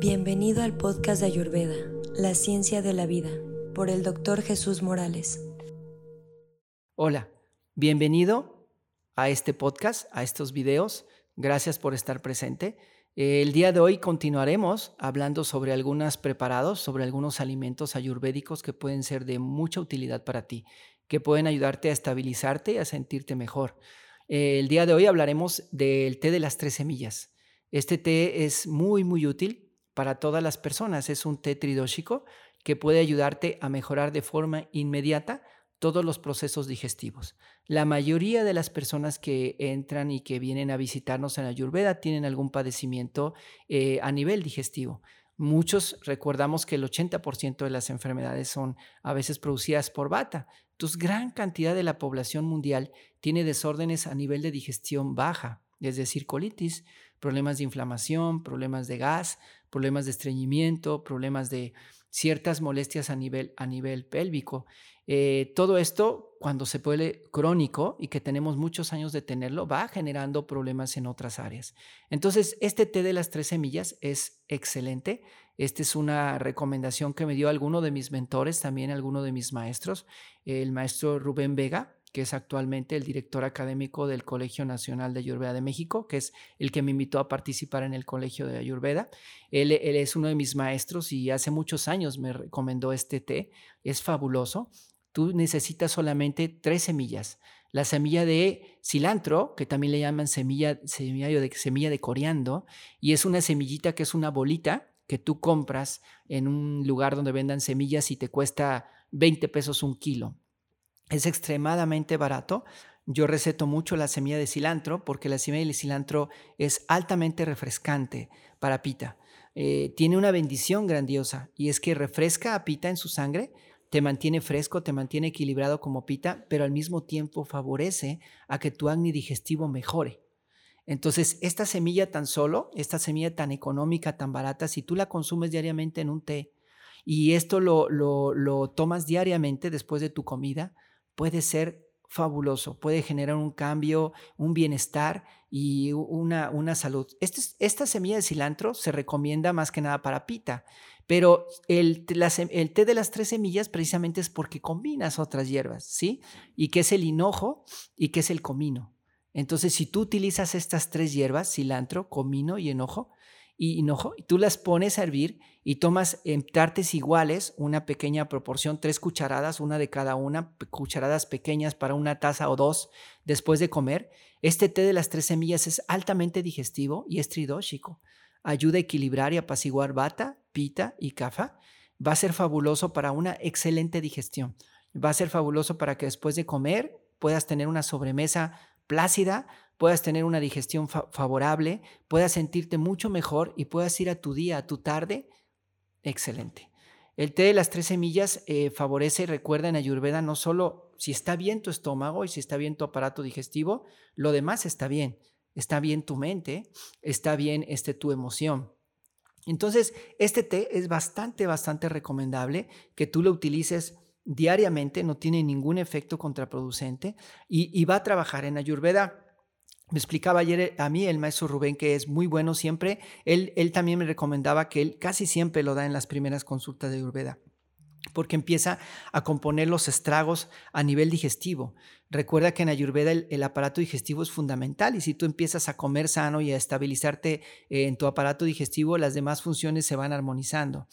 Bienvenido al podcast de Ayurveda, La Ciencia de la Vida, por el doctor Jesús Morales. Hola, bienvenido a este podcast, a estos videos. Gracias por estar presente. El día de hoy continuaremos hablando sobre algunos preparados, sobre algunos alimentos ayurvédicos que pueden ser de mucha utilidad para ti, que pueden ayudarte a estabilizarte y a sentirte mejor. El día de hoy hablaremos del té de las tres semillas. Este té es muy, muy útil para todas las personas. Es un té que puede ayudarte a mejorar de forma inmediata todos los procesos digestivos. La mayoría de las personas que entran y que vienen a visitarnos en Ayurveda tienen algún padecimiento eh, a nivel digestivo. Muchos recordamos que el 80% de las enfermedades son a veces producidas por bata. Entonces, gran cantidad de la población mundial tiene desórdenes a nivel de digestión baja, es decir, colitis, problemas de inflamación, problemas de gas, problemas de estreñimiento, problemas de ciertas molestias a nivel, a nivel pélvico. Eh, todo esto, cuando se puede crónico y que tenemos muchos años de tenerlo, va generando problemas en otras áreas. Entonces, este té de las tres semillas es excelente. Esta es una recomendación que me dio alguno de mis mentores, también alguno de mis maestros, el maestro Rubén Vega, que es actualmente el director académico del Colegio Nacional de Ayurveda de México, que es el que me invitó a participar en el Colegio de Ayurveda. Él, es uno de mis maestros y hace muchos años me recomendó este té. Es fabuloso. Tú necesitas solamente tres semillas. La semilla de cilantro, que también le llaman semilla, semilla, de, semilla de coriando, y es una semillita que es una bolita que tú compras en un lugar donde vendan semillas y te cuesta 20 pesos un kilo. Es extremadamente barato. Yo receto mucho la semilla de cilantro porque la semilla de cilantro es altamente refrescante para Pita. Eh, tiene una bendición grandiosa y es que refresca a Pita en su sangre, te mantiene fresco, te mantiene equilibrado como Pita, pero al mismo tiempo favorece a que tu acné digestivo mejore. Entonces, esta semilla tan solo, esta semilla tan económica, tan barata, si tú la consumes diariamente en un té y esto lo, lo tomas diariamente después de tu comida, puede ser fabuloso, puede generar un cambio, un bienestar y una, una salud. Este esta semilla de cilantro se recomienda más que nada para pita, pero el, el, té de las tres semillas precisamente es porque combinas otras hierbas, ¿sí? Y que es el hinojo y que es el comino. Entonces, si tú utilizas estas tres hierbas, cilantro, comino y enojo, y hinojo, y tú las pones a hervir y tomas en tartes iguales una pequeña proporción, tres cucharadas, una de cada una, cucharadas pequeñas para una taza o dos después de comer. Este té de las tres semillas es altamente digestivo y es tridóxico. Ayuda a equilibrar y apaciguar bata, pita y kafa. Va a ser fabuloso para una excelente digestión. Va a ser fabuloso para que después de comer puedas tener una sobremesa plácida, puedas tener una digestión favorable, puedas sentirte mucho mejor y puedas ir a tu día, a tu tarde, excelente. El té de las tres semillas eh, favorece, recuerda en Ayurveda, no solo si está bien tu estómago y si está bien tu aparato digestivo, lo demás está bien. Está bien tu mente, está bien este, tu emoción. Entonces, este té es bastante, bastante recomendable que tú lo utilices diariamente, no tiene ningún efecto contraproducente y, y va a trabajar en Ayurveda me explicaba ayer eh, a mí el maestro Rubén que es muy bueno siempre. Él, él también me recomendaba que él casi siempre lo da en las primeras consultas de Ayurveda porque empieza a componer los estragos a nivel digestivo. Recuerda que en Ayurveda el, el, aparato digestivo es fundamental y si tú empiezas a comer sano y a estabilizarte eh, en tu aparato digestivo, las demás funciones se van armonizando.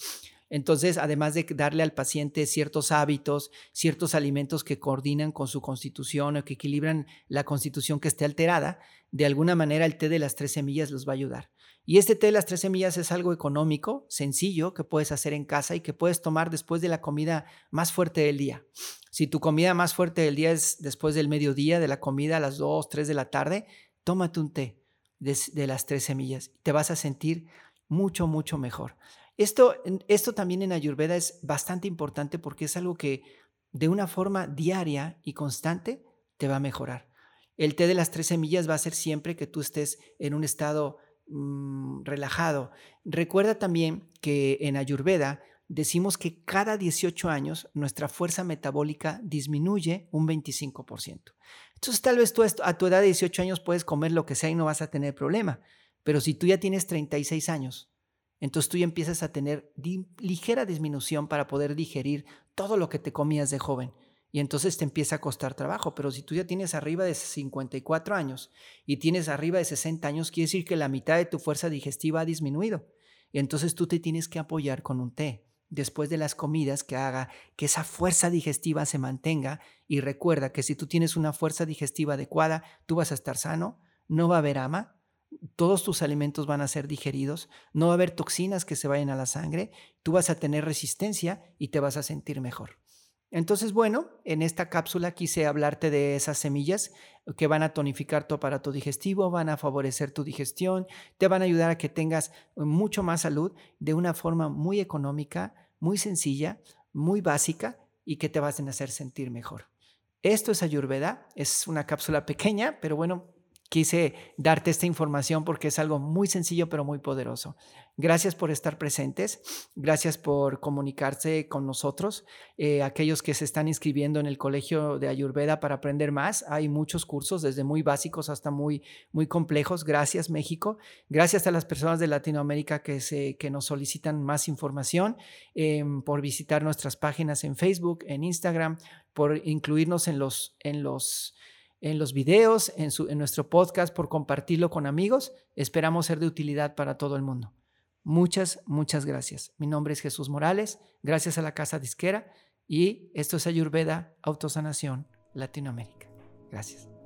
Entonces, además de darle al paciente ciertos hábitos, ciertos alimentos que coordinan con su constitución o que equilibran la constitución que esté alterada, de alguna manera el té de las tres semillas los va a ayudar. Y este té de las tres semillas es algo económico, sencillo, que puedes hacer en casa y que puedes tomar después de la comida más fuerte del día. Si tu comida más fuerte del día es después del mediodía, de la comida a las 2, 3 de la tarde, tómate un té de, de las tres semillas. Te vas a sentir mucho, mucho mejor. Esto, esto también en Ayurveda es bastante importante porque es algo que de una forma diaria y constante te va a mejorar. El té de las tres semillas va a ser siempre que tú estés en un estado mm, relajado. Recuerda también que en Ayurveda decimos que cada 18 años nuestra fuerza metabólica disminuye un 25%. Entonces tal vez tú a tu edad de 18 años puedes comer lo que sea y no vas a tener problema, pero si tú ya tienes 36 años, Entonces tú ya empiezas a tener ligera disminución para poder digerir todo lo que te comías de joven. Y entonces te empieza a costar trabajo. Pero si tú ya tienes arriba de 54 años y tienes arriba de 60 años, quiere decir que la mitad de tu fuerza digestiva ha disminuido. Y entonces tú te tienes que apoyar con un té después de las comidas que haga que esa fuerza digestiva se mantenga. Y recuerda que si tú tienes una fuerza digestiva adecuada, tú vas a estar sano, no va a haber ama, todos tus alimentos van a ser digeridos, no va a haber toxinas que se vayan a la sangre, tú vas a tener resistencia y te vas a sentir mejor. Entonces, bueno, en esta cápsula quise hablarte de esas semillas que van a tonificar tu aparato digestivo, van a favorecer tu digestión, te van a ayudar a que tengas mucho más salud de una forma muy económica, muy sencilla, muy básica y que te vas a hacer sentir mejor. Esto es Ayurveda, es una cápsula pequeña, pero bueno, quise darte esta información porque es algo muy sencillo pero muy poderoso. Gracias por estar presentes, gracias por comunicarse con nosotros, eh, aquellos que se están inscribiendo en el Colegio de Ayurveda para aprender más. Hay muchos cursos, desde muy básicos hasta muy, muy complejos. Gracias México, gracias a las personas de Latinoamérica que, se, que nos solicitan más información, em, por visitar nuestras páginas en Facebook, en Instagram, por incluirnos en los... En los en los videos, en, en nuestro podcast, por compartirlo con amigos. Esperamos ser de utilidad para todo el mundo. Muchas, muchas gracias. Mi nombre es Jesús Morales, gracias a la Casa Disquera y esto es Ayurveda Autosanación Latinoamérica. Gracias.